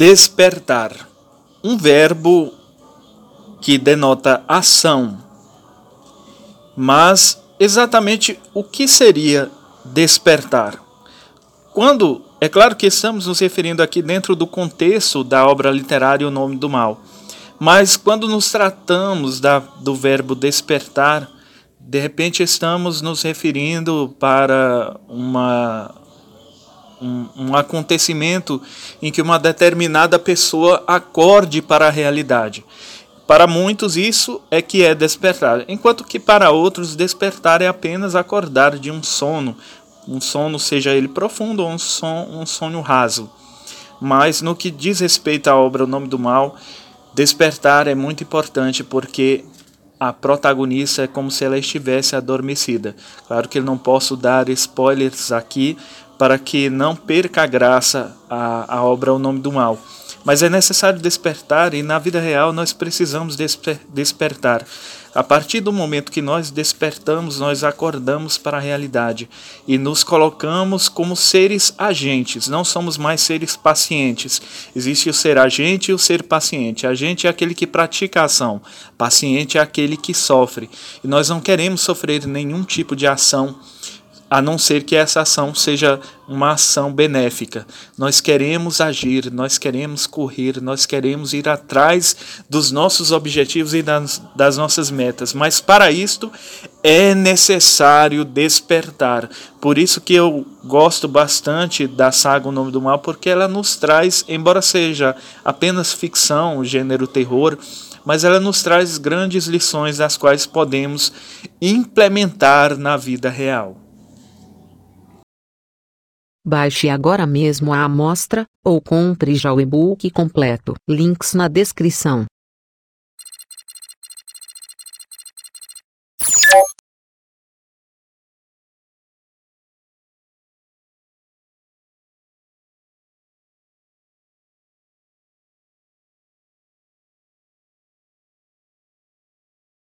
Despertar. Um verbo que denota ação. Mas exatamente o que seria despertar? Quando, é claro que estamos nos referindo aqui dentro do contexto da obra literária O Nome do Mal, mas quando nos tratamos da, do verbo despertar, de repente estamos nos referindo para uma, um, um acontecimento em que uma determinada pessoa acorde para a realidade. Para muitos, isso é que é despertar, enquanto que para outros, despertar é apenas acordar de um sono, um sono, seja ele profundo ou um, son, um sonho raso. Mas no que diz respeito à obra O Nome do Mal, despertar é muito importante porque a protagonista é como se ela estivesse adormecida. Claro que eu não posso dar spoilers aqui para que não perca a graça a, a obra O Nome do Mal. Mas é necessário despertar e na vida real nós precisamos desper despertar. A partir do momento que nós despertamos, nós acordamos para a realidade e nos colocamos como seres agentes, não somos mais seres pacientes. Existe o ser agente e o ser paciente. Agente é aquele que pratica a ação, paciente é aquele que sofre. E nós não queremos sofrer nenhum tipo de ação a não ser que essa ação seja uma ação benéfica. Nós queremos agir, nós queremos correr, nós queremos ir atrás dos nossos objetivos e das, das nossas metas, mas para isto é necessário despertar. Por isso que eu gosto bastante da saga O Nome do Mal, porque ela nos traz, embora seja apenas ficção, gênero terror, mas ela nos traz grandes lições das quais podemos implementar na vida real. Baixe agora mesmo a amostra, ou compre já o e-book completo. Links na descrição.